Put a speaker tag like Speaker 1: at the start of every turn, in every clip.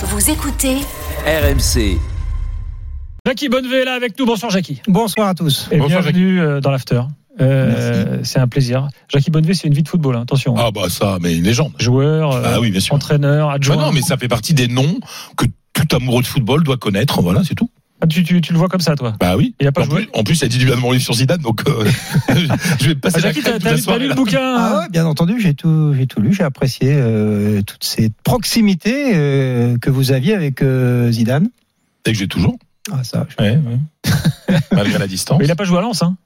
Speaker 1: Vous écoutez
Speaker 2: RMC.
Speaker 3: Jackie Bonnevé est là avec nous. Bonsoir Jackie.
Speaker 4: Bonsoir à tous.
Speaker 3: Et
Speaker 5: Bonsoir,
Speaker 3: bienvenue euh, dans l'after. Euh, c'est un plaisir. Jackie Bonnevé, c'est une vie de football, hein, attention.
Speaker 5: Ah bah ça, mais une légende.
Speaker 3: Joueur, euh,
Speaker 5: Ah oui, bien sûr.
Speaker 3: entraîneur,
Speaker 5: Bah
Speaker 3: adjoint.
Speaker 5: non, mais ça fait partie des noms que tout amoureux de football doit connaître. Voilà, c'est tout.
Speaker 3: Ah, tu, tu, tu le vois comme ça, toi
Speaker 5: Bah oui.
Speaker 3: Il a pas
Speaker 5: en,
Speaker 3: joué
Speaker 5: plus, en plus, il a dit du bien de mon livre sur Zidane, donc euh, je vais passer
Speaker 3: Ah,
Speaker 5: la
Speaker 3: Jackie, t'as
Speaker 5: la
Speaker 3: lu, t'as
Speaker 5: soirée,
Speaker 3: lu le bouquin
Speaker 4: Ah ouais, bien entendu, j'ai tout, j'ai tout lu, j'ai apprécié euh, toute cette proximité euh, que vous aviez avec euh, Zidane.
Speaker 5: Et que j'ai toujours.
Speaker 4: Ah ça, je-
Speaker 5: Ouais, ouais. Malgré la distance.
Speaker 3: Mais il a pas joué à Lens, hein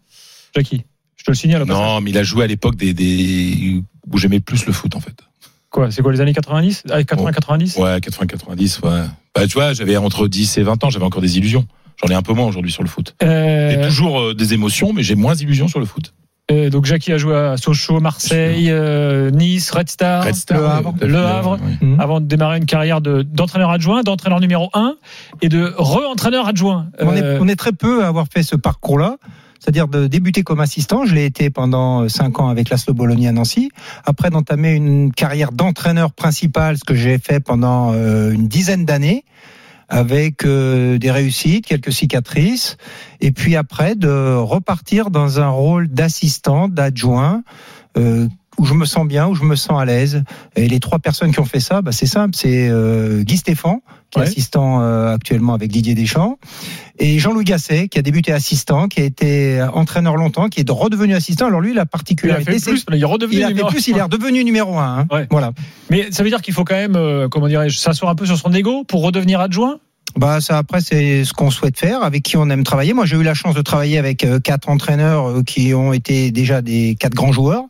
Speaker 3: Jackie. Je te le signale.
Speaker 5: Non, mais il a joué à l'époque des, des où j'aimais plus le foot en fait.
Speaker 3: Quoi C'est quoi les années 90 ah, 80-90
Speaker 5: Ouais, 80-90, ouais. Bah tu vois, j'avais entre 10 et 20 ans, j'avais encore des illusions. J'en ai un peu moins aujourd'hui sur le foot.
Speaker 3: Euh,
Speaker 5: J'ai toujours euh, des émotions, mais j'ai moins d'illusions sur le foot.
Speaker 3: euh, Donc Jackie a joué à Sochaux, Marseille, euh, Nice, Red Star.
Speaker 5: Red Star,
Speaker 4: Le Havre.
Speaker 3: Le Havre.
Speaker 5: ouais.
Speaker 4: Mhm.
Speaker 3: avant de démarrer une carrière de- d'entraîneur adjoint, d'entraîneur numéro 1 et de re-entraîneur adjoint.
Speaker 4: on, est, on est très peu à avoir fait ce parcours-là. C'est-à-dire de débuter comme assistant, je l'ai été pendant 5 ans avec l'Aslo Bologna à Nancy. Après d'entamer une carrière d'entraîneur principal, ce que j'ai fait pendant euh, une dizaine d'années, avec euh, des réussites, quelques cicatrices, et puis après de repartir dans un rôle d'assistant, d'adjoint, euh, où je me sens bien, où je me sens à l'aise. Et les trois personnes qui ont fait ça, bah, c'est simple, c'est euh, Guy Stéphane, qui
Speaker 3: Ouais.
Speaker 4: est assistant euh, actuellement avec Didier Deschamps, et Jean-Louis Gasset, qui a débuté assistant, qui a été entraîneur longtemps, qui est redevenu assistant. Alors lui, la
Speaker 3: il
Speaker 4: particularité, c'est
Speaker 3: plus, il est redevenu
Speaker 4: il a fait
Speaker 3: numéro
Speaker 4: plus, il est redevenu numéro un. hein.
Speaker 3: Ouais.
Speaker 4: Voilà.
Speaker 3: Mais ça veut dire qu'il faut quand même, euh, comment dirais-je, s'asseoir un peu sur son ego pour redevenir adjoint?
Speaker 4: Bah ça après c'est ce qu'on souhaite faire, avec qui on aime travailler. Moi j'ai eu la chance de travailler avec euh, quatre entraîneurs euh, qui ont été déjà des quatre grands joueurs,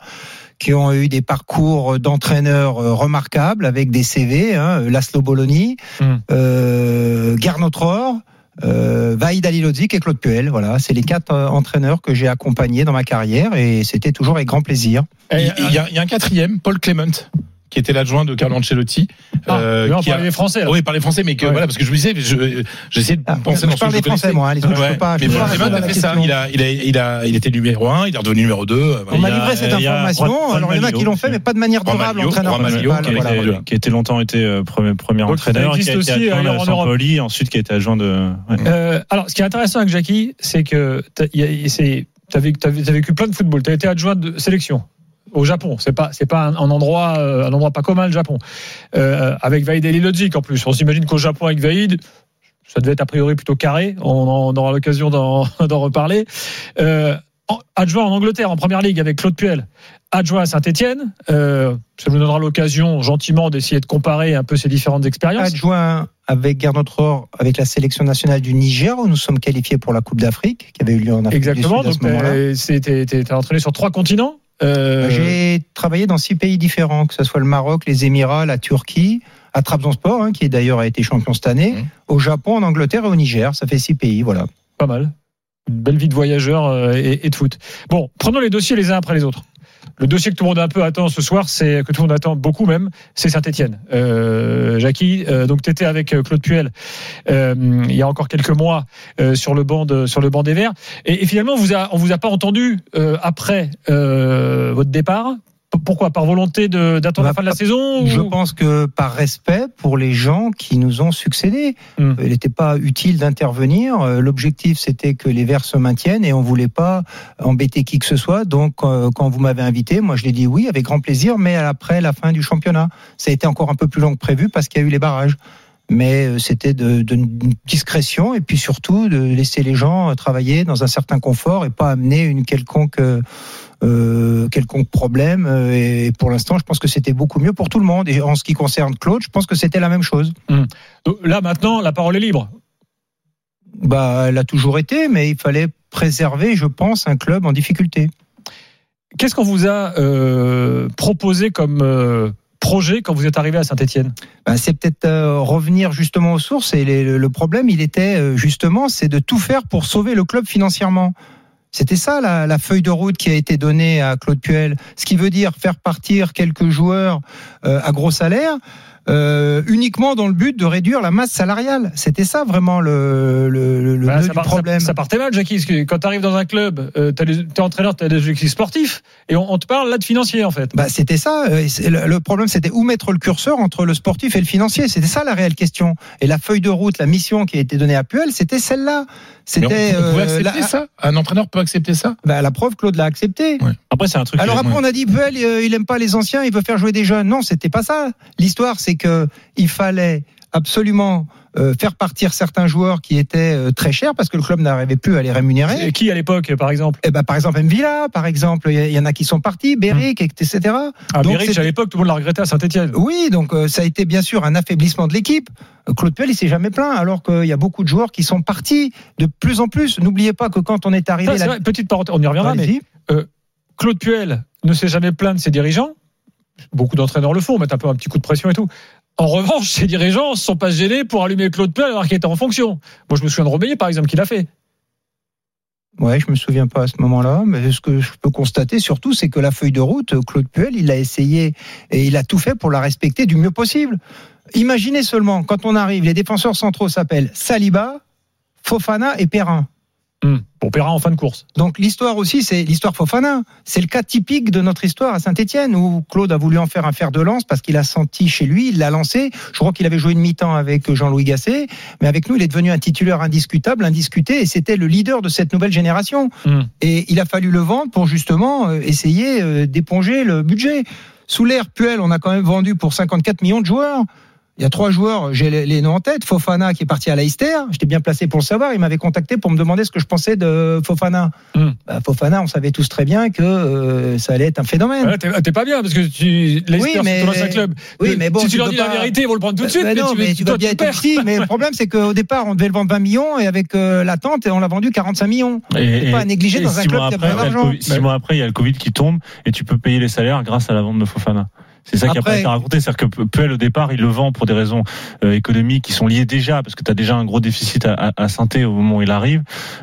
Speaker 4: qui ont eu des parcours d'entraîneurs euh, remarquables avec des CV, hein, Laszlo Bologna,
Speaker 3: Hmm.
Speaker 4: euh, Gernot Rohr, euh, Vaïd Alilodzic et Claude Puel. Voilà, c'est les quatre euh, entraîneurs que j'ai accompagnés dans ma carrière et c'était toujours avec grand plaisir.
Speaker 5: Il, y a, il y a un quatrième, Paul Clement, qui était l'adjoint de Carlo Ancelotti.
Speaker 3: ah,
Speaker 5: euh,
Speaker 3: mais on
Speaker 5: qui a-
Speaker 3: parlait des Français. là.
Speaker 5: Oui, il parlait français, mais que
Speaker 3: Ouais.
Speaker 5: voilà, parce que je me disais, je- j'essaie de
Speaker 4: Ah,
Speaker 5: penser
Speaker 4: je
Speaker 5: dans ce
Speaker 4: parle
Speaker 5: que je
Speaker 4: des Français
Speaker 5: connaissais.
Speaker 4: moi, hein, les autres je
Speaker 5: Ouais.
Speaker 4: je
Speaker 5: mais
Speaker 4: peux pas
Speaker 5: Clement
Speaker 4: répondre à
Speaker 5: a fait ça. Il a, il a, il a, il était numéro un, il est redevenu numéro deux.
Speaker 4: On m'a
Speaker 6: a-
Speaker 4: livré cette
Speaker 6: a
Speaker 4: information. Alors il y en a qui l'ont fait, mais pas de manière durable.
Speaker 5: Malio,
Speaker 4: Entraîneur
Speaker 5: Juan Malio,
Speaker 4: principal.
Speaker 5: qui a été-
Speaker 6: qui, qui était longtemps été euh, premier, entraîneur, qui a
Speaker 3: existe
Speaker 6: été
Speaker 3: aussi,
Speaker 6: adjoint
Speaker 3: Europe.
Speaker 6: Sampoli, ensuite qui a été adjoint de.
Speaker 3: Euh, alors, ce qui est intéressant avec Jackie, c'est que tu as, vécu plein de football. Tu as été adjoint de sélection au Japon. C'est pas, c'est pas un, un endroit, euh, un endroit pas commun le Japon. Euh, avec Vaïd Elilodzic en plus. On s'imagine qu'au Japon avec Vaïd, ça devait être a priori plutôt carré. On, en- on aura l'occasion d'en, reparler. Euh, adjoint en Angleterre en première ligue avec Claude Puel. Adjoint à Saint-Etienne. Euh, ça vous donnera l'occasion gentiment d'essayer de comparer un peu ces différentes expériences.
Speaker 4: Adjoint avec Gernot Rohr avec la sélection nationale du Niger où nous sommes qualifiés pour la Coupe d'Afrique qui avait eu lieu en Afrique
Speaker 3: Exactement.
Speaker 4: du Sud à ce moment-là.
Speaker 3: entraîné sur trois continents. Euh,
Speaker 4: J'ai travaillé dans six pays différents, que ce soit le Maroc, les Émirats, la Turquie, à Trabzonspor, hein, qui d'ailleurs a été champion cette année,
Speaker 5: Mhm.
Speaker 4: au Japon, en Angleterre et au Niger. Ça fait six pays, voilà.
Speaker 3: Pas mal. Une belle vie de voyageur euh, et, et de foot. Bon, prenons les dossiers les uns après les autres. Le dossier que tout le monde un peu attend ce soir, c'est que tout le monde attend beaucoup même, c'est Saint-Etienne. Euh, Jackie, euh, donc tu étais avec euh, Claude Puel euh, il y a encore quelques mois sur le banc sur le banc des Verts, et, finalement on vous a on vous a pas entendu après votre départ. Pourquoi Par volonté d'attendre la
Speaker 4: Bah,
Speaker 3: fin de la saison
Speaker 4: Je
Speaker 3: ou-
Speaker 4: pense que par respect pour les gens qui nous ont succédé,
Speaker 3: Hmm.
Speaker 4: il n'était pas utile d'intervenir. Euh, L'objectif, c'était que les Verts se maintiennent et on voulait pas embêter qui que ce soit. Donc, euh, quand vous m'avez invité, moi, je l'ai dit oui, avec grand plaisir, mais après la fin du championnat. Ça a été encore un peu plus long que prévu parce qu'il y a eu les barrages. Mais euh, c'était de, de discrétion et puis surtout de laisser les gens euh, travailler dans un certain confort et pas amener une quelconque euh, quelconque problème. Et pour l'instant, je pense que c'était beaucoup mieux pour tout le monde. Et en ce qui concerne Claude, je pense que c'était la même chose.
Speaker 3: Donc Là maintenant, la parole est libre.
Speaker 4: Bah, elle a toujours été, mais il fallait préserver, je pense, un club en difficulté.
Speaker 3: Qu'est-ce qu'on vous a euh, proposé comme euh, projet quand vous êtes arrivé à Saint-Etienne
Speaker 4: Bah, c'est peut-être euh, revenir justement aux sources. Et le problème, il était euh, justement, c'est de tout faire pour sauver le club financièrement. C'était ça la, feuille de route qui a été donnée à Claude Puel. Ce qui veut dire faire partir quelques joueurs euh, à gros salaire, euh, uniquement dans le but de réduire la masse salariale. C'était ça vraiment le, le, le
Speaker 3: Bah, ça, part-
Speaker 4: problème.
Speaker 3: ça- ça partait mal, Jackie. Parce que quand tu arrives dans un club, euh, t'es entraîneur, tu as des objectifs sportifs, et on, on te parle là de financier, en fait.
Speaker 4: Bah, c'était ça. euh, Le, le problème, c'était où mettre le curseur entre le sportif et le financier. C'était ça la réelle question. Et la feuille de route, la mission qui a été donnée à Puel, c'était celle-là. C'était euh,
Speaker 5: accepter
Speaker 4: la,
Speaker 5: ça? Un entraîneur peut accepter ça?
Speaker 4: Bah, la preuve, Claude l'a accepté.
Speaker 6: Après, c'est un truc.
Speaker 4: Alors après, on a dit Puel, euh, il aime pas les anciens, il veut faire jouer des jeunes. Non, c'était pas ça. L'histoire, c'est que il fallait absolument euh, faire partir certains joueurs qui étaient euh, très chers parce que le club n'arrivait plus à les rémunérer.
Speaker 3: Et qui à l'époque, par exemple?
Speaker 4: Eh ben, par exemple, Mvila, par exemple, il y, y en a qui sont partis, Beric, etc.
Speaker 3: Ah,
Speaker 4: Donc,
Speaker 3: Beric, à l'époque, tout le monde l'a regretté à Saint-Etienne.
Speaker 4: Oui, donc euh, ça a été bien sûr un affaiblissement de l'équipe. Claude Puel, il s'est jamais plaint, alors qu'il y a beaucoup de joueurs qui sont partis de plus en plus. N'oubliez pas que quand on est arrivé, là-
Speaker 3: vrai, petite parenthèse, on y reviendra, mais. Claude Puel ne s'est jamais plaint de ses dirigeants. Beaucoup d'entraîneurs le font, mettent un peu un petit coup de pression et tout. En revanche, ses dirigeants ne sont pas gênés pour allumer Claude Puel alors qu'il était en fonction. Moi, je me souviens de Romeyer, par exemple, qui l'a fait.
Speaker 4: Ouais, je me souviens pas à ce moment-là, mais ce que je peux constater surtout, c'est que la feuille de route, Claude Puel, il a essayé et il a tout fait pour la respecter du mieux possible. Imaginez seulement, quand on arrive, les défenseurs centraux s'appellent Saliba, Fofana et Perrin.
Speaker 3: Hum, Pour Perrin en fin de course.
Speaker 4: Donc l'histoire aussi, c'est l'histoire Fofana. C'est le cas typique de notre histoire à Saint-Etienne, où Claude a voulu en faire un fer de lance parce qu'il a senti chez lui, il l'a lancé. Je crois qu'il avait joué une mi-temps avec Jean-Louis Gasset, mais avec nous, il est devenu un titulaire indiscutable, indiscuté, et c'était le leader de cette nouvelle génération.
Speaker 3: Hum.
Speaker 4: Et il a fallu le vendre pour justement euh, essayer euh, d'éponger le budget. Sous l'ère Puel, on a quand même vendu pour 54 millions de joueurs. Il y a trois joueurs, j'ai les les noms en tête. Fofana qui est parti à Leicester. J'étais bien placé pour le savoir. Il m'avait contacté pour me demander ce que je pensais de Fofana.
Speaker 3: Hum.
Speaker 4: Bah, Fofana, on savait tous très bien que euh, ça allait être un phénomène.
Speaker 3: Ouais, T'es pas bien parce que tu. Leicester,
Speaker 4: Oui, mais-
Speaker 3: c'est ton ancien club.
Speaker 4: Oui, mais bon,
Speaker 3: si tu,
Speaker 4: tu
Speaker 3: leur dis
Speaker 4: pas-
Speaker 3: la vérité, ils vont le prendre tout de suite.
Speaker 4: Bah, non, mais tu vas bien être petit. Mais le problème, c'est qu'au départ, on devait le vendre 20 millions et avec euh, l'attente, on l'a vendu 45 millions.
Speaker 6: Et,
Speaker 4: pas à négliger
Speaker 6: et
Speaker 4: dans un club qui a
Speaker 6: après,
Speaker 4: besoin
Speaker 6: il y a le
Speaker 4: d'argent.
Speaker 6: Six mois après, il y a le Covid qui tombe et tu peux payer les salaires grâce à la vente de Fofana. C'est ça qui a
Speaker 4: Après-
Speaker 6: pas été raconté, c'est-à-dire que Puel au départ, il le vend pour des raisons euh, économiques qui sont liées déjà, parce que tu as déjà un gros déficit à, à, à Saint-Étienne au moment où il arrive.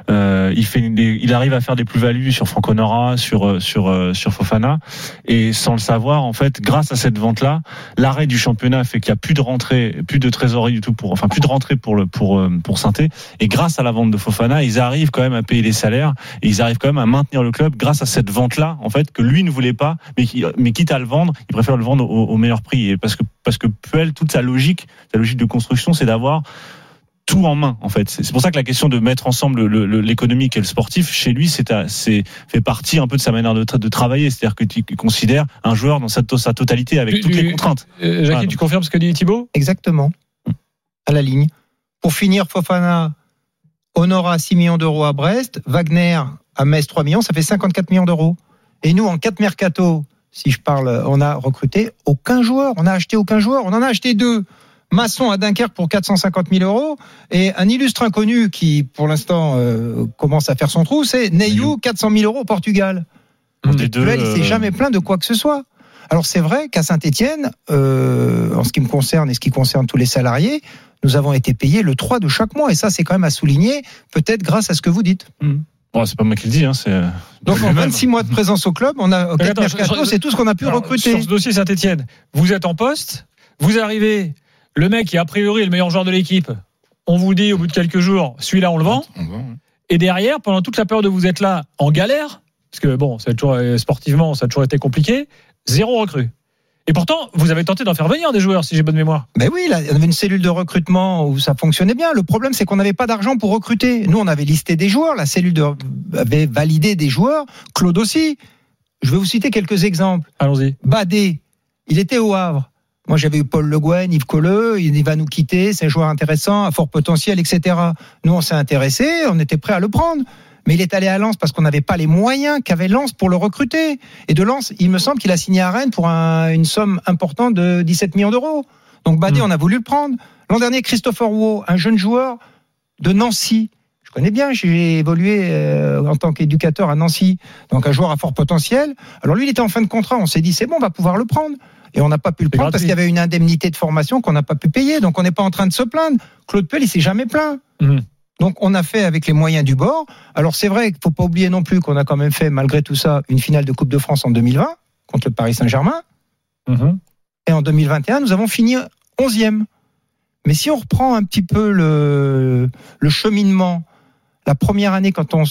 Speaker 6: Euh, il fait, des- il arrive à faire des plus-values sur Franco Nora, sur euh, sur euh, sur Fofana, et sans le savoir, en fait, grâce à cette vente-là, l'arrêt du championnat fait qu'il y a plus de rentrée, plus de trésorerie du tout pour, enfin plus de rentrée pour le pour pour Saint-Étienne, et grâce à la vente de Fofana, ils arrivent quand même à payer les salaires et ils arrivent quand même à maintenir le club grâce à cette vente-là, en fait, que lui ne voulait pas, mais qui, mais quitte à le vendre, il préfère le vendre au, au meilleur prix. Et parce que, parce que Puel, toute sa logique, sa logique de construction, c'est d'avoir tout en main, en fait. C'est pour ça que la question de mettre ensemble le- le- l'économique et le sportif, chez lui, c'est fait partie un peu de sa manière de, tra- de travailler. C'est-à-dire que tu considères un joueur dans sa, to- sa totalité avec toutes les contraintes.
Speaker 3: Euh, Jackie,
Speaker 6: Ah,
Speaker 3: tu confirmes ce que dit Thibaut?
Speaker 4: Exactement. À la ligne. Pour finir, Fofana, Honora 6 millions d'euros à Brest, Wagner à Metz 3 millions, ça fait 54 millions d'euros. Et nous, en 4 mercato, si je parle, on a recruté aucun joueur, on a acheté aucun joueur, on en a acheté deux. Masson à Dunkerque pour 450 000 euros et un illustre inconnu qui, pour l'instant, euh, commence à faire son trou, c'est Neyou, 400 000 euros au Portugal.
Speaker 6: Hum. Les deux,
Speaker 4: Puel, il s'est
Speaker 6: euh,
Speaker 4: jamais plaint de quoi que ce soit. Alors c'est vrai qu'à Saint-Etienne, en ce qui me concerne et ce qui concerne tous les salariés, nous avons été payés le 3 de chaque mois. Et ça, c'est quand même à souligner, peut-être grâce à ce que vous dites.
Speaker 6: Bon, c'est pas moi qui le dis, hein, c'est.
Speaker 4: Donc en
Speaker 6: lui-même.
Speaker 4: 26 mois de présence au club, on a au
Speaker 3: Attends,
Speaker 4: mercato, c'est tout ce qu'on a pu
Speaker 3: Alors,
Speaker 4: recruter.
Speaker 3: Sur ce dossier Saint-Etienne, vous êtes en poste, vous arrivez, le mec qui a priori est le meilleur joueur de l'équipe, on vous dit au bout de quelques jours, celui-là on le vend,
Speaker 5: On vend, ouais.
Speaker 3: et derrière, pendant toute la période où vous êtes là, en galère, parce que bon, ça a toujours, euh, sportivement, ça a toujours été compliqué, zéro recrue. Et pourtant, vous avez tenté d'en faire venir des joueurs, si j'ai bonne mémoire.
Speaker 4: Mais oui, là, il y avait une cellule de recrutement où ça fonctionnait bien. Le problème, c'est qu'on n'avait pas d'argent pour recruter. Nous, on avait listé des joueurs, la cellule de... avait validé des joueurs, Claude aussi. Je vais vous citer quelques exemples.
Speaker 3: Allons-y.
Speaker 4: Badé, il était au Havre. Moi, j'avais eu Paul Le Guen, Yves Colleux, il va nous quitter, c'est un joueur intéressant, à fort potentiel, etc. Nous, on s'est intéressés, on était prêts à le prendre. Mais il est allé à Lens parce qu'on n'avait pas les moyens qu'avait Lens pour le recruter. Et de Lens, il me semble qu'il a signé à Rennes pour un- une somme importante de 17 millions d'euros. Donc Badé,
Speaker 3: Mm.
Speaker 4: on a voulu le prendre. L'an dernier, Christopher Wu, un jeune joueur de Nancy. Je connais bien, j'ai évolué euh, en tant qu'éducateur à Nancy, donc un joueur à fort potentiel. Alors lui, il était en fin de contrat, on s'est dit c'est bon, on va pouvoir le prendre. Et on n'a pas pu le prendre parce qu'il y avait une indemnité de formation qu'on n'a pas pu payer, donc on n'est pas en train de se plaindre. Claude Puel, il s'est jamais plaint.
Speaker 3: Mhm.
Speaker 4: Donc on a fait avec les moyens du bord. Alors c'est vrai qu'il faut pas oublier non plus qu'on a quand même fait, malgré tout ça, une finale de Coupe de France en 2020 contre le Paris Saint-Germain.
Speaker 3: Mhm.
Speaker 4: Et en 2021, nous avons fini 11e. Mais si on reprend un petit peu le, le cheminement, la première année, quand on,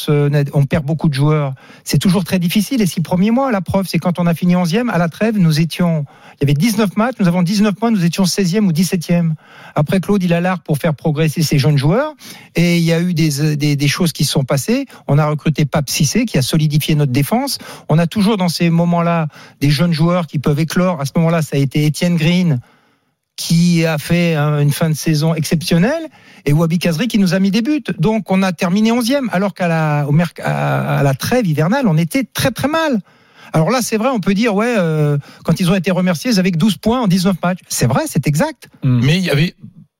Speaker 4: perd beaucoup de joueurs, c'est toujours très difficile. Les six premiers mois, la preuve, c'est quand on a fini 11e, à la trêve, nous étions, il y avait 19 matchs, nous avons 19 points, nous étions 16e ou 17e. Après, Claude, il a l'art pour faire progresser ses jeunes joueurs. Et il y a eu des, des, des choses qui se sont passées. On a recruté Pape Cissé, qui a solidifié notre défense. On a toujours dans ces moments-là des jeunes joueurs qui peuvent éclore. À ce moment-là, ça a été Étienne Green, qui a fait une fin de saison exceptionnelle, et Wabi Kazri qui nous a mis des buts. Donc on a terminé 11e, alors qu'à la, au merc- à, à la trêve hivernale, on était très très mal. Alors là, c'est vrai, on peut dire, ouais, euh, quand ils ont été remerciés, ils avaient que 12 points en 19 matchs. C'est vrai, c'est exact.
Speaker 5: Mais il y avait,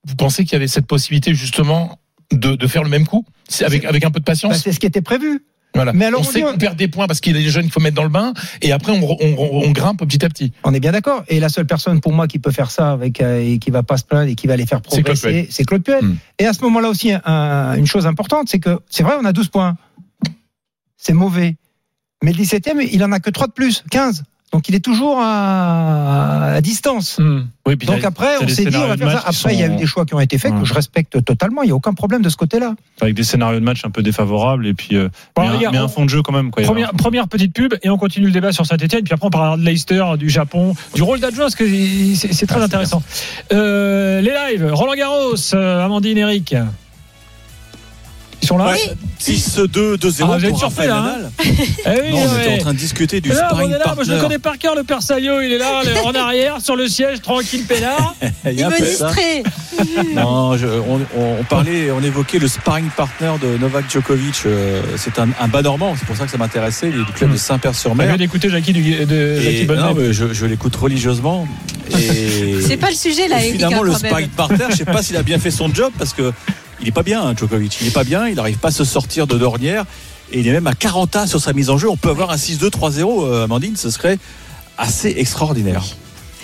Speaker 5: vous pensez qu'il y avait cette possibilité justement de, de faire le même coup avec, avec un peu de
Speaker 4: Bah,
Speaker 5: patience
Speaker 4: c'est ce qui était prévu.
Speaker 5: Voilà.
Speaker 4: mais alors,
Speaker 5: on
Speaker 4: on
Speaker 5: sait qu'on perd des points parce qu'il y a des jeunes qu'il faut mettre dans le bain et après on, on, on- on grimpe petit à petit.
Speaker 4: On est bien d'accord. Et la seule personne pour moi qui peut faire ça avec euh, et qui va pas se plaindre et qui va les faire progresser, c'est Claude Puel.
Speaker 5: Mm.
Speaker 4: Et à ce moment-là aussi, un- une chose importante, c'est que c'est vrai, on a 12 points. C'est mauvais. Mais le 17e, il en a que 3 de plus, 15. Donc il est toujours à, à distance.
Speaker 3: Hmm.
Speaker 6: Oui, puis
Speaker 4: Donc après, on s'est dit, on va faire ça. Après, il y a eu des choix qui ont été faits
Speaker 6: Ouais.
Speaker 4: que je respecte totalement. Il n'y a aucun problème de ce côté-là.
Speaker 6: avec des scénarios de match un peu défavorables et puis euh,
Speaker 3: Bon,
Speaker 6: mais, un, mais un fond de jeu quand même quoi.
Speaker 3: Première, première petite pub et on continue le débat sur Saint-Etienne. Puis après, on parlera de Leicester, du Japon, du rôle d'adjoint, parce que c'est très
Speaker 5: Ah,
Speaker 3: intéressant. Euh, les lives, Roland Garros, euh, Amandine, Eric. Ils sont là
Speaker 1: Ouais. 6-2, 2-0
Speaker 3: Ah, surpris,
Speaker 1: Rafael
Speaker 3: là,
Speaker 1: Nadal.
Speaker 3: Eh oui,
Speaker 1: Non, on
Speaker 3: ouais.
Speaker 1: était en train de discuter du
Speaker 3: là, on
Speaker 1: sparring
Speaker 3: est là, moi je le connais par cœur, le père Salio, il est là, le- en arrière, sur le siège, tranquille, peinard.
Speaker 1: Il
Speaker 2: Il me distrait.
Speaker 1: Non, je- on, on- on parlait, on évoquait le sparring partner de Novak Djokovic. euh, C'est un, un bas normand, c'est pour ça que ça m'intéressait. Il est du club
Speaker 3: Hmm.
Speaker 1: de
Speaker 3: On
Speaker 1: Saint-Père-sur-Mer.
Speaker 3: vient d'écouter Jackie, du, de, Jackie
Speaker 1: non, mais je, je l'écoute religieusement.
Speaker 2: C'est pas le sujet là,
Speaker 1: et
Speaker 2: Eric.
Speaker 1: finalement,
Speaker 2: hein,
Speaker 1: le sparring partner, je sais pas s'il a bien fait son job parce que il est pas bien, hein, Djokovic. Il est pas bien, il n'arrive pas à se sortir de l'ornière. Et il est même à 40 ans sur sa mise en jeu. On peut avoir un 6-2, 3-0, euh, Amandine, ce serait assez extraordinaire.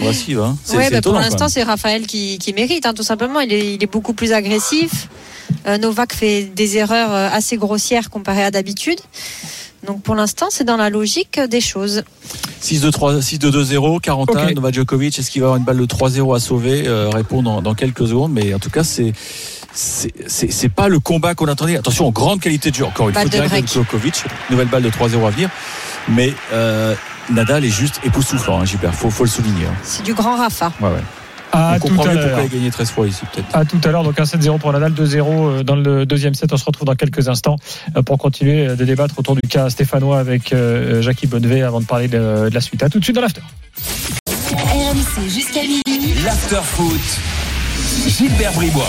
Speaker 1: Voici, hein.
Speaker 2: Ouais, bah, pour l'instant, c'est Raphaël qui, qui mérite, hein, tout simplement. Il est, il est beaucoup plus agressif. Euh, Novak fait des erreurs euh, assez grossières comparées à d'habitude. Donc pour l'instant, c'est dans la logique des choses.
Speaker 1: 6-2-3, 6-2-2-0, 40 ans,
Speaker 3: Ok.
Speaker 1: Novak Djokovic, est-ce qu'il va avoir une balle de 3-0 à sauver euh, Répond dans, dans quelques secondes, mais en tout cas, c'est c'est pas le combat qu'on attendait. Attention, grande qualité de jeu. Encore une
Speaker 2: Balle
Speaker 1: fois, Djokovic, nouvelle balle de 3-0 à venir. Mais euh, Nadal est juste époustouflant, hein, Gilbert. Faut, faut le souligner. hein.
Speaker 2: C'est du grand Rafa.
Speaker 1: Ouais, ouais.
Speaker 3: À
Speaker 1: On
Speaker 3: tout
Speaker 1: comprend
Speaker 3: à
Speaker 1: mieux
Speaker 3: l'heure.
Speaker 1: pourquoi il a gagné 13 fois ici, peut-être.
Speaker 3: À tout à l'heure, donc un 7-0 pour Nadal, 2-0 euh, dans le deuxième set. On se retrouve dans quelques instants euh, pour continuer euh, de débattre autour du cas stéphanois avec Jackie Bonnevet avant de parler de, de la suite. À tout de suite dans l'after.
Speaker 7: RMC jusqu'à minuit.
Speaker 8: L'afterfoot. Gilbert Bribois.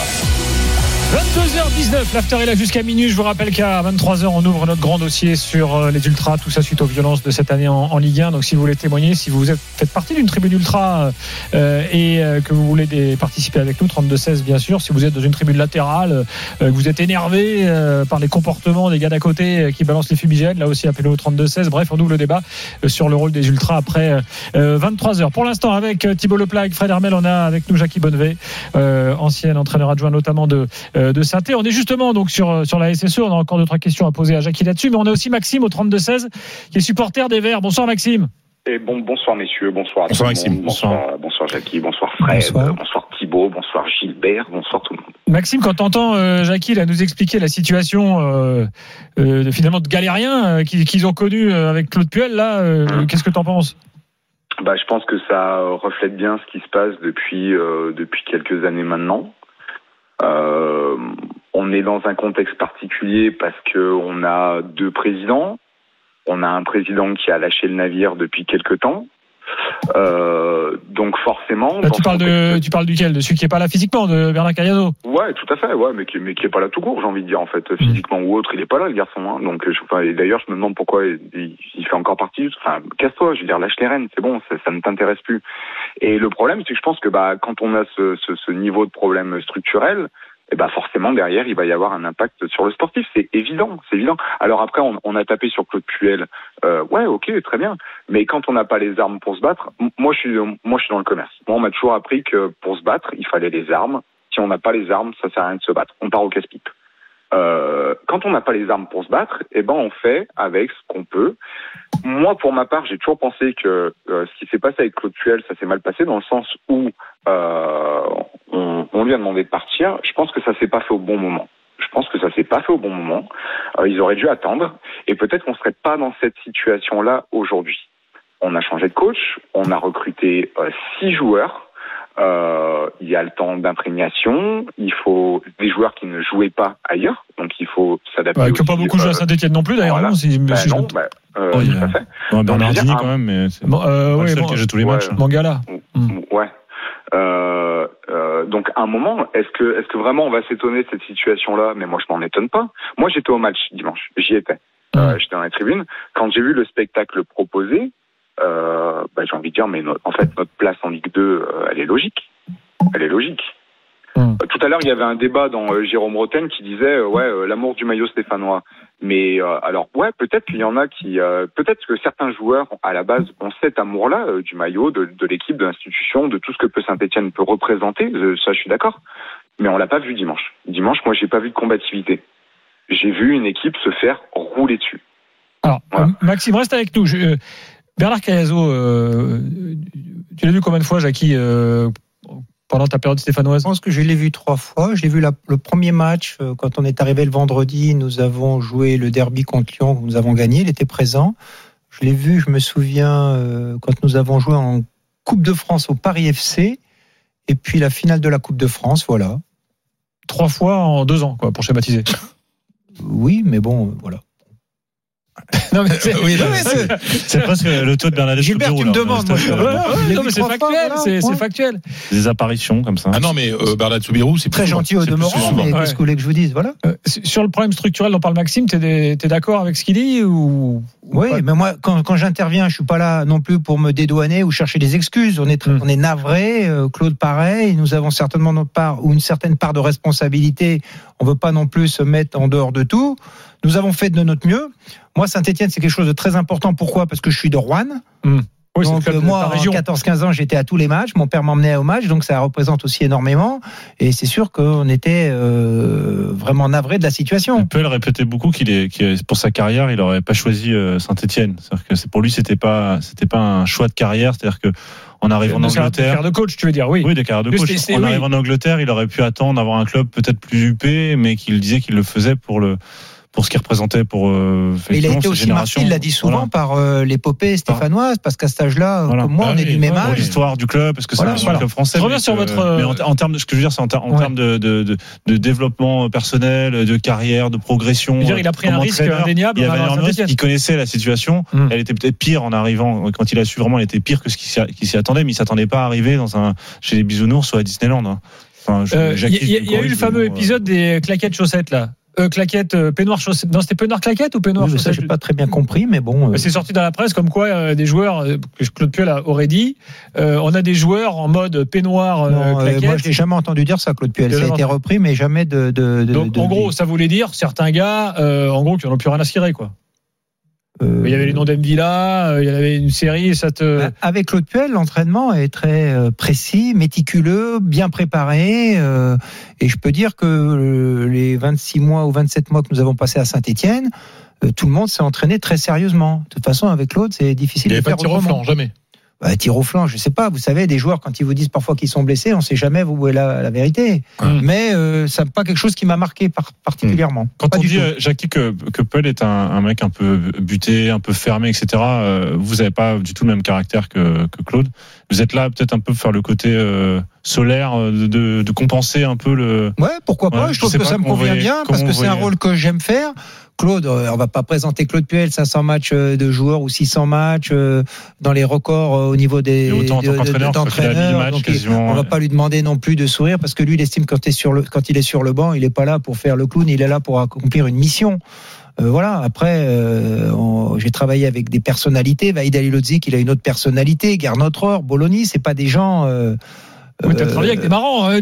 Speaker 3: 22h19, l'after est là jusqu'à minuit. Je vous rappelle qu'à 23h, on ouvre notre grand dossier sur euh, les ultras, tout ça suite aux violences de cette année en, Ligue 1. Donc, si vous voulez témoigner, si vous êtes, faites partie d'une tribune ultra euh, et euh, que vous voulez participer avec nous, 32-16 bien sûr. Si vous êtes dans une tribune latérale, euh, que vous êtes énervé euh, par les comportements des gars d'à côté qui balancent les fumigènes, là aussi appelez au 32-16. Bref, on ouvre le débat sur le rôle des ultras après euh, 23h. Pour l'instant, avec Thibaut Leplague, Fred Hermel, on a avec nous Jackie Bonnevet, ancien entraîneur adjoint notamment de de saint On est justement donc sur euh, sur la SSE. On a encore deux trois questions à poser à Jackie là-dessus, mais on a aussi Maxime au 32 16 qui est supporter des Verts. Bonsoir Maxime.
Speaker 9: Et bon, bonsoir messieurs, bonsoir. à
Speaker 5: Bonsoir. Maxime.
Speaker 9: Bonsoir, bonsoir Jackie, bonsoir Fred,
Speaker 4: Bonsoir.
Speaker 9: bonsoir. Thibaut, bonsoir Gilbert, bonsoir tout le monde.
Speaker 3: Maxime, quand t'entends euh, Jackie là nous expliquer la situation euh, euh, de- finalement de galériens euh, qu'ils ont connu euh, avec Claude Puel là, euh,
Speaker 9: Hum.
Speaker 3: qu'est-ce que t'en penses?
Speaker 9: Bah, je pense que ça euh, reflète bien ce qui se passe depuis euh, depuis quelques années maintenant. Euh, on est dans un contexte particulier parce que on a deux présidents. On a un président qui a lâché le navire depuis quelque temps. Euh, donc forcément,
Speaker 3: Là,
Speaker 9: dans
Speaker 3: tu parles de tu parles duquel? De celui qui est pas là physiquement, de Bernard Cagliano.
Speaker 9: Ouais, tout à fait, ouais, mais qui, mais qui est pas là tout court, j'ai envie de dire en fait, physiquement ou autre, il est pas là le garçon. Hein, donc, je, enfin, et d'ailleurs, je me demande pourquoi il, il- fait encore partie. Enfin, casse-toi, je veux dire, lâche les rênes, c'est bon, ça, ça ne t'intéresse plus. Et le problème, c'est que je pense que bah, quand on a ce, ce, ce niveau de problème structurel, et bah forcément derrière, il va y avoir un impact sur le sportif. C'est évident, c'est évident. Alors après, on, on a tapé sur Claude Puel. Euh, ouais, ok, très bien. Mais quand on n'a pas les armes pour se battre, moi je suis, moi je suis dans le commerce. Moi, on m'a toujours appris que pour se battre, il fallait les armes. Si on n'a pas les armes, ça sert à rien de se battre. On part au casse-pipe. Euh, quand on n'a pas les armes pour se battre, eh ben on fait avec ce qu'on peut. Moi, pour ma part, j'ai toujours pensé que euh, ce qui s'est passé avec Claude ça s'est mal passé dans le sens où euh, on, on lui a demandé de partir. Je pense que ça s'est pas fait au bon moment. Je pense que ça s'est pas fait au bon moment. Euh, ils auraient dû attendre et peut-être qu'on serait pas dans cette situation-là aujourd'hui. On a changé de coach, on a recruté euh, six joueurs. Euh, il y a le temps d'imprégnation. Il faut des joueurs qui ne jouaient pas ailleurs, donc il faut s'adapter.
Speaker 3: Ouais, que pas beaucoup joué
Speaker 9: euh,
Speaker 3: à Saint-Etienne non plus, d'ailleurs.
Speaker 9: voilà.
Speaker 3: non, si,
Speaker 9: bah
Speaker 3: si je
Speaker 9: non,
Speaker 3: me-
Speaker 9: bah, euh,
Speaker 6: Oh, il y
Speaker 9: tout
Speaker 6: a-
Speaker 9: à fait.
Speaker 6: Ouais,
Speaker 9: Donc, je veux
Speaker 6: Bernardini
Speaker 9: dire,
Speaker 6: quand même, mais c'est
Speaker 3: Bon, euh,
Speaker 6: pas le
Speaker 3: oui,
Speaker 6: seul
Speaker 3: bon,
Speaker 6: qui tous les
Speaker 9: ouais,
Speaker 6: matchs. hein.
Speaker 3: Mangala. Mm.
Speaker 9: Ouais. Euh, euh, donc à un moment, est-ce que est-ce que vraiment on va s'étonner de cette situation-là? Mais moi, je m'en étonne pas. Moi, j'étais au match dimanche. J'y étais. Euh, j'étais dans les tribunes. Quand j'ai vu le spectacle proposé, euh, bah, envie de dire, mais no- en fait, notre place en Ligue 2, euh, elle est logique. Elle est logique.
Speaker 3: Hmm.
Speaker 9: Euh, Tout à l'heure, il y avait un débat dans euh, Jérôme Roten qui disait, ouais, l'amour du maillot stéphanois. Mais euh, alors, ouais, peut-être qu'il y en a qui, euh, peut-être que certains joueurs à la base ont cet amour-là euh, du maillot, de, de l'équipe, de l'institution, de tout ce que peut Saint-Etienne peut représenter. Ça, je suis d'accord. Mais on l'a pas vu dimanche. Dimanche, moi, j'ai pas vu de combativité. J'ai vu une équipe se faire rouler dessus.
Speaker 3: Alors,
Speaker 9: Voilà.
Speaker 3: Maxime, reste avec nous. Je- Bernard Cayazo, euh, tu l'as vu combien de fois, Jackie, euh, pendant ta période stéphanoise?
Speaker 4: Je pense que je l'ai vu trois fois. J'ai vu la- le premier match euh, quand on est arrivé le vendredi. Nous avons joué le derby contre Lyon. Nous avons gagné. Il était présent. Je l'ai vu. Je me souviens quand nous avons joué en Coupe de France au Paris FC. Et puis la finale de la Coupe de France. Voilà.
Speaker 3: Trois fois en deux ans, quoi, pour schématiser.
Speaker 4: Oui, mais bon, voilà.
Speaker 3: non, mais c'est
Speaker 5: Oui,
Speaker 3: non, mais c'est-
Speaker 6: C'est presque le taux de Bernadette
Speaker 4: Gilbert,
Speaker 6: Soubirous,
Speaker 4: tu me
Speaker 6: là.
Speaker 4: demandes, moi,
Speaker 3: Ouais, ouais, non, mais c'est factuel,
Speaker 4: voilà,
Speaker 3: c'est factuel.
Speaker 6: Des apparitions comme ça.
Speaker 5: Ah non, mais euh, Bernard Soubirous, c'est
Speaker 4: Très gentil au demeurant. Mais qu'est-ce que vous voulez que je vous dise Voilà.
Speaker 3: Euh, sur le problème structurel dont parle Maxime, t'es d'accord avec ce qu'il dit ou ou
Speaker 4: Oui, mais moi, quand, quand j'interviens, je suis pas là non plus pour me dédouaner ou chercher des excuses. On est,
Speaker 3: Mm.
Speaker 4: on est navré, euh, Claude pareil. Nous avons certainement notre part ou une certaine part de responsabilité. On veut pas non plus se mettre en dehors de tout. Nous avons fait de notre mieux. Moi, Saint-Etienne, c'est quelque chose de très important. Pourquoi? Parce que je suis de Rouen.
Speaker 3: Oui, c'est le
Speaker 4: donc euh, moi, en
Speaker 3: région.
Speaker 4: 14-15 ans, j'étais à tous les matchs. Mon père m'emmenait au match, donc ça représente aussi énormément. Et c'est sûr qu'on était euh, vraiment navré de la situation.
Speaker 6: Puel répétait beaucoup qu'il est, qu'il est- pour sa carrière, il aurait pas choisi Saint-Etienne. C'est-à-dire que c'est pour lui, c'était pas, c'était pas un choix de carrière. C'est-à-dire que en arrivant en Angleterre,
Speaker 3: de coach, tu veux dire, oui.
Speaker 6: oui, des carrières de coach. En
Speaker 3: oui.
Speaker 6: arrivant en Angleterre, il aurait pu attendre d'avoir un club peut-être plus huppé, mais qu'il disait qu'il le faisait pour le, pour ce qu'il représentait pour. Euh,
Speaker 4: il a été aussi marqué, il l'a dit souvent,
Speaker 6: Voilà.
Speaker 4: par euh, l'épopée stéphanoise, parce qu'à cet âge-là, euh,
Speaker 6: Voilà.
Speaker 4: comme moi,
Speaker 5: Ah
Speaker 4: on est
Speaker 5: oui,
Speaker 4: du même âge.
Speaker 6: l'histoire du club, parce que
Speaker 4: Voilà,
Speaker 6: c'est un club français.
Speaker 3: Je reviens sur
Speaker 6: que-
Speaker 3: votre, euh,
Speaker 6: Mais en, en termes de ce que je veux dire, c'est en, ter- en
Speaker 3: Ouais.
Speaker 6: termes de, de, de, de développement personnel, de carrière, de progression.
Speaker 3: Je veux dire, il a pris un risque indéniable
Speaker 6: Il y avait qui connaissait la situation.
Speaker 3: Mm.
Speaker 6: Elle était peut-être pire en arrivant. Quand il a su vraiment, elle était pire que ce qu'il s'y qui s'y attendait. Mais il s'attendait pas à arriver dans un chez les bisounours ou à Disneyland. hein. Enfin, je-
Speaker 3: Euh, Il y, a- eu le fameux
Speaker 6: euh,
Speaker 3: épisode des claquettes chaussettes là. Euh, claquettes euh, peignoir chaussettes. Non, c'était peignoir claquette ou peignoir
Speaker 4: Oui, mais ça, j'ai pas très bien compris, mais bon. euh,
Speaker 3: Mais C'est sorti dans la presse comme quoi euh, des joueurs, euh, que Claude Puel aurait dit, euh, on a des joueurs en mode peignoir euh,
Speaker 4: non, euh,
Speaker 3: claquette.
Speaker 4: moi, je n'ai jamais entendu dire ça, Claude Puel. Ça a été repris, mais jamais de. de, de-
Speaker 3: Donc
Speaker 4: de-
Speaker 3: en gros, ça voulait dire certains gars, euh, en gros, qui n'en ont plus rien à cirer quoi.
Speaker 4: Euh,
Speaker 3: Il y avait les noms d'Emvilla, euh, il y avait une série, ça te.
Speaker 4: Avec Claude Puel, l'entraînement est très euh, précis, méticuleux, bien préparé. euh, et je peux dire que les 26 mois ou 27 mois que nous avons passés à Saint-Etienne, tout le monde s'est entraîné très sérieusement. De toute façon, avec Claude, c'est difficile
Speaker 5: Il n'y
Speaker 4: de
Speaker 5: avait pas
Speaker 4: faire
Speaker 5: de tir au flanc, jamais.
Speaker 4: Tir au flanc, je sais pas. Vous savez, des joueurs, quand ils vous disent parfois qu'ils sont blessés, on sait jamais où est la, la vérité.
Speaker 6: Hum.
Speaker 4: Mais euh, ça n'est pas quelque chose qui m'a marqué par- particulièrement.
Speaker 6: Quand
Speaker 4: Pas
Speaker 6: on dit, euh, Jackie, que, que Puel est un, un mec un peu buté, un peu fermé, etc., euh, vous n'avez pas du tout le même caractère que, que Claude. Vous êtes là peut-être un peu pour faire le côté euh, solaire, euh, de, de, de compenser un peu le.
Speaker 4: Ouais, pourquoi pas.
Speaker 6: Ouais,
Speaker 4: je
Speaker 6: je
Speaker 4: trouve que
Speaker 6: pas
Speaker 4: ça me convient bien parce que c'est un rôle que j'aime faire. Claude, euh, on va pas présenter Claude Puel 500 matchs euh, de joueurs ou 600 matchs euh, dans les records au niveau des de- de- d'entraîneurs.
Speaker 6: quasiment.
Speaker 4: on va pas lui demander non plus de sourire parce que lui, il estime quand, t'es sur le, quand il est sur le banc, il est pas là pour faire le clown, il est là pour accomplir une mission. Euh, voilà. Après, euh, j'ai travaillé avec des personnalités. Vaïd Alilodzik, il a une autre personnalité. Garnotreur, Bologna, c'est pas des gens. Euh,
Speaker 3: Oui, t'as
Speaker 4: euh,
Speaker 3: travaillé avec des marrants, hein,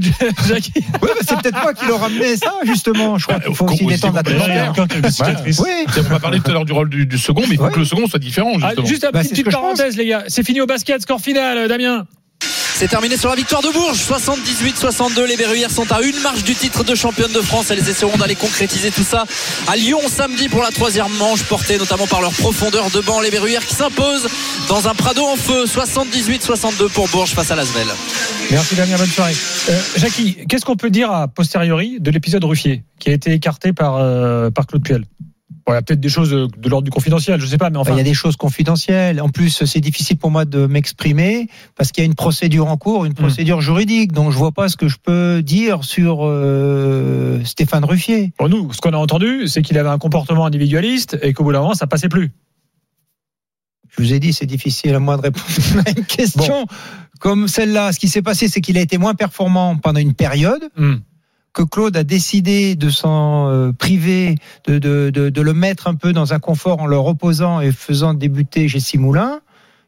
Speaker 3: Jackie.
Speaker 4: Ouais, mais c'est peut-être moi qui leur ramené ça, justement. Je crois qu'il faut aussi détendre
Speaker 5: vous-
Speaker 6: D'ailleurs, il y a
Speaker 4: l'atmosphère.
Speaker 6: encore quelques cicatrices.
Speaker 4: Oui.
Speaker 5: On va parler tout à l'heure du rôle du, du second, mais il faut
Speaker 4: Ouais.
Speaker 5: que le second soit différent,
Speaker 3: Ah,
Speaker 5: justement.
Speaker 3: juste une
Speaker 4: Bah,
Speaker 3: petite, parenthèse, les gars. C'est fini au basket, score final, euh, Damien.
Speaker 10: C'est terminé sur la victoire de Bourges, 78-62. Les Berruyères sont à une marche du titre de championne de France. Elles essaieront d'aller concrétiser tout ça à Lyon samedi pour la troisième manche, portée notamment par leur profondeur de banc. Les Berruyères qui s'imposent dans un Prado en feu, 78-62 pour Bourges face à Lasvel.
Speaker 3: Merci Damien, bonne soirée. Euh, Jackie, qu'est-ce qu'on peut dire a posteriori de l'épisode Ruffier qui a été écarté par, euh, par Claude Puel? Bon, il y a peut-être des choses de, de l'ordre du confidentiel, je sais pas, mais enfin.
Speaker 4: Il y a des choses confidentielles. En plus, c'est difficile pour moi de m'exprimer parce qu'il y a une procédure en cours, une procédure juridique. Donc, je vois pas ce que je peux dire sur euh, Stéphane Ruffier.
Speaker 3: Bon, nous, ce qu'on a entendu, c'est qu'il avait un comportement individualiste et qu'au bout d'un moment, ça passait plus.
Speaker 4: Je vous ai dit, c'est difficile à moi de répondre à une question comme celle-là. Ce qui s'est passé, c'est qu'il a été moins performant pendant une période.
Speaker 3: Hmm.
Speaker 4: Que Claude a décidé de s'en euh, priver, de, de, de, de le mettre un peu dans un confort en le reposant et faisant débuter Jessie Moulin,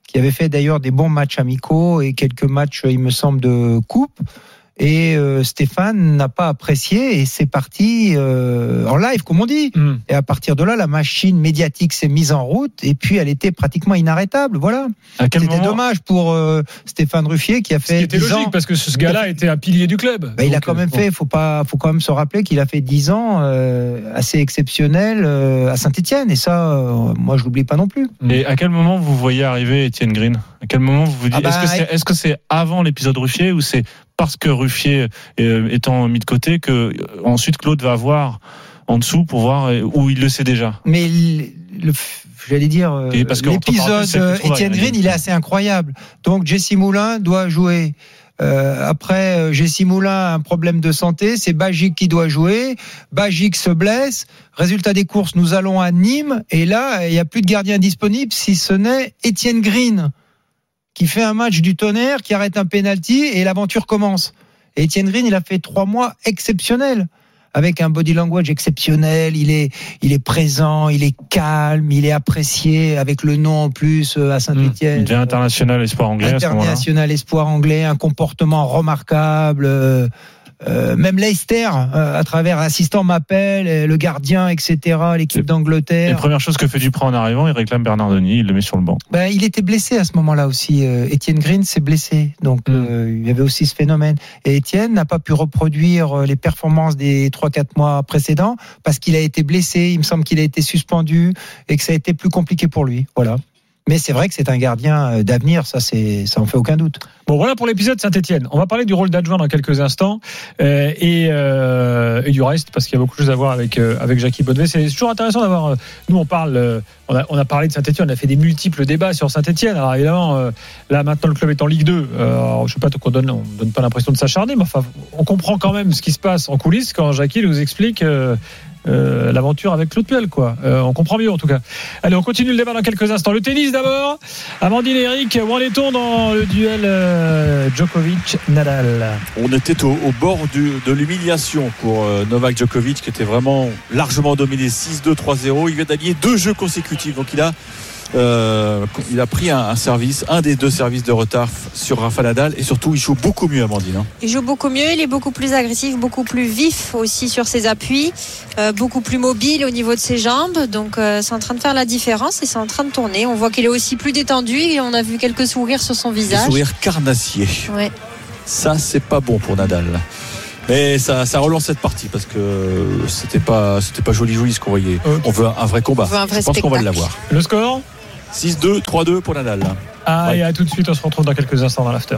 Speaker 4: qui avait fait d'ailleurs des bons matchs amicaux et quelques matchs, il me semble, de coupe. Et euh, Stéphane n'a pas apprécié et c'est parti euh, en live, comme on dit.
Speaker 3: Hmm.
Speaker 4: Et à partir de là, la machine médiatique s'est mise en route et puis elle était pratiquement inarrêtable. Voilà. C'était
Speaker 3: moment
Speaker 4: dommage pour euh, Stéphane Ruffier qui a
Speaker 3: Ce qui
Speaker 4: fait
Speaker 3: était
Speaker 4: 10
Speaker 3: logique
Speaker 4: ans.
Speaker 3: parce que ce gars-là était un pilier du club.
Speaker 4: Bah, il a quand même fait, faut pas, faut quand même se rappeler qu'il a fait 10 ans assez exceptionnels euh, à Saint-Etienne et ça, moi je l'oublie pas non plus.
Speaker 6: Et à quel moment vous voyez arriver Étienne Green? À quel moment vous vous dites
Speaker 4: Ah bah,
Speaker 6: Est-ce que c'est est -ce c'est avant l'épisode Ruffier ou c'est parce que Ruffier euh, étant mis de côté que euh, ensuite Claude va voir en dessous pour voir euh, où il le sait déjà
Speaker 4: Mais le, j'allais dire, l'épisode Étienne Green, il est assez incroyable. Donc Jesse Moulin doit jouer. Euh, après, Jesse Moulin a un problème de santé, c'est Bagic qui doit jouer. Bagic se blesse. Résultat des courses, nous allons à Nîmes et là, il n'y a plus de gardien disponible si ce n'est Étienne Green qui fait un match du tonnerre, qui arrête un penalty et l'aventure commence. Et Étienne Green, il a fait trois mois exceptionnels avec un body language exceptionnel. Il est, il est présent, il est calme, il est apprécié avec le nom en plus euh, à
Speaker 6: Il
Speaker 4: Saint-Etienne.
Speaker 6: devient international espoir anglais à ce.
Speaker 4: International espoir anglais, un comportement remarquable. Euh, même Leicester, euh, à travers assistant m'appelle, euh, le gardien, etc. L'équipe
Speaker 6: Et la
Speaker 4: d'Angleterre.
Speaker 6: première chose que fait Duprat en arrivant, il réclame Bernardoni, il le met sur le banc.
Speaker 4: Ben, il était blessé à ce moment-là aussi. Euh, Étienne Green s'est blessé, donc
Speaker 3: Mm.
Speaker 4: euh, il y avait aussi ce phénomène. Et Étienne n'a pas pu reproduire les performances des 3-4 mois précédents parce qu'il a été blessé. Il me semble qu'il a été suspendu et que ça a été plus compliqué pour lui. Voilà. Mais c'est vrai que c'est un gardien euh, d'avenir, ça, c'est, ça en fait aucun doute.
Speaker 3: Bon, voilà pour l'épisode Saint-Etienne. On va parler du rôle d'adjoint dans quelques instants euh, et, euh, et du reste parce qu'il y a beaucoup de choses à voir avec euh, avec Jackie Bonnevet. C'est toujours intéressant d'avoir. euh, nous, on parle, euh, on, a, on a parlé de Saint-Etienne, on a fait des multiples débats sur Saint-Etienne. Alors évidemment, là maintenant le club est en Ligue 2. Euh, alors, je sais pas qu'on donne, on donne pas l'impression de s'acharner, mais enfin, on comprend quand même ce qui se passe en coulisses quand Jackie nous explique. Euh, l'aventure avec Claude Puel, quoi. Euh, on comprend mieux en tout cas. Allez, on continue le débat dans quelques instants. Le tennis d'abord. Amandine et Eric, où en est-on dans le duel euh, Djokovic-Nadal
Speaker 1: On était au, bord de l'humiliation pour Novak Djokovic qui était vraiment largement dominé 6-2, 3-0. Il vient d'allier deux jeux consécutifs. Donc il a, euh, il a pris un, un service, un des deux services de retard sur Rafa Nadal et surtout il joue beaucoup mieux Amandine. hein.
Speaker 2: Il joue beaucoup mieux, il est beaucoup plus agressif, beaucoup plus vif aussi sur ses appuis, euh, beaucoup plus mobile au niveau de ses jambes. Donc euh, c'est en train de faire la différence et c'est en train de tourner. On voit qu'il est aussi plus détendu et on a vu quelques sourires sur son visage.
Speaker 1: sourires carnassiers.
Speaker 2: Ouais.
Speaker 1: Ça c'est pas bon pour Nadal. Mais ça, ça relance cette partie parce que c'était pas, c'était pas joli joli ce qu'on voyait. On veut un, un vrai combat.
Speaker 2: On veut un vrai
Speaker 1: Je pense qu'on va l'avoir.
Speaker 3: Le score?
Speaker 1: 6-2, 3-2 pour Nadal.
Speaker 3: Ah,
Speaker 1: Ouais.
Speaker 3: et à tout de suite, on se retrouve dans quelques instants dans l'after.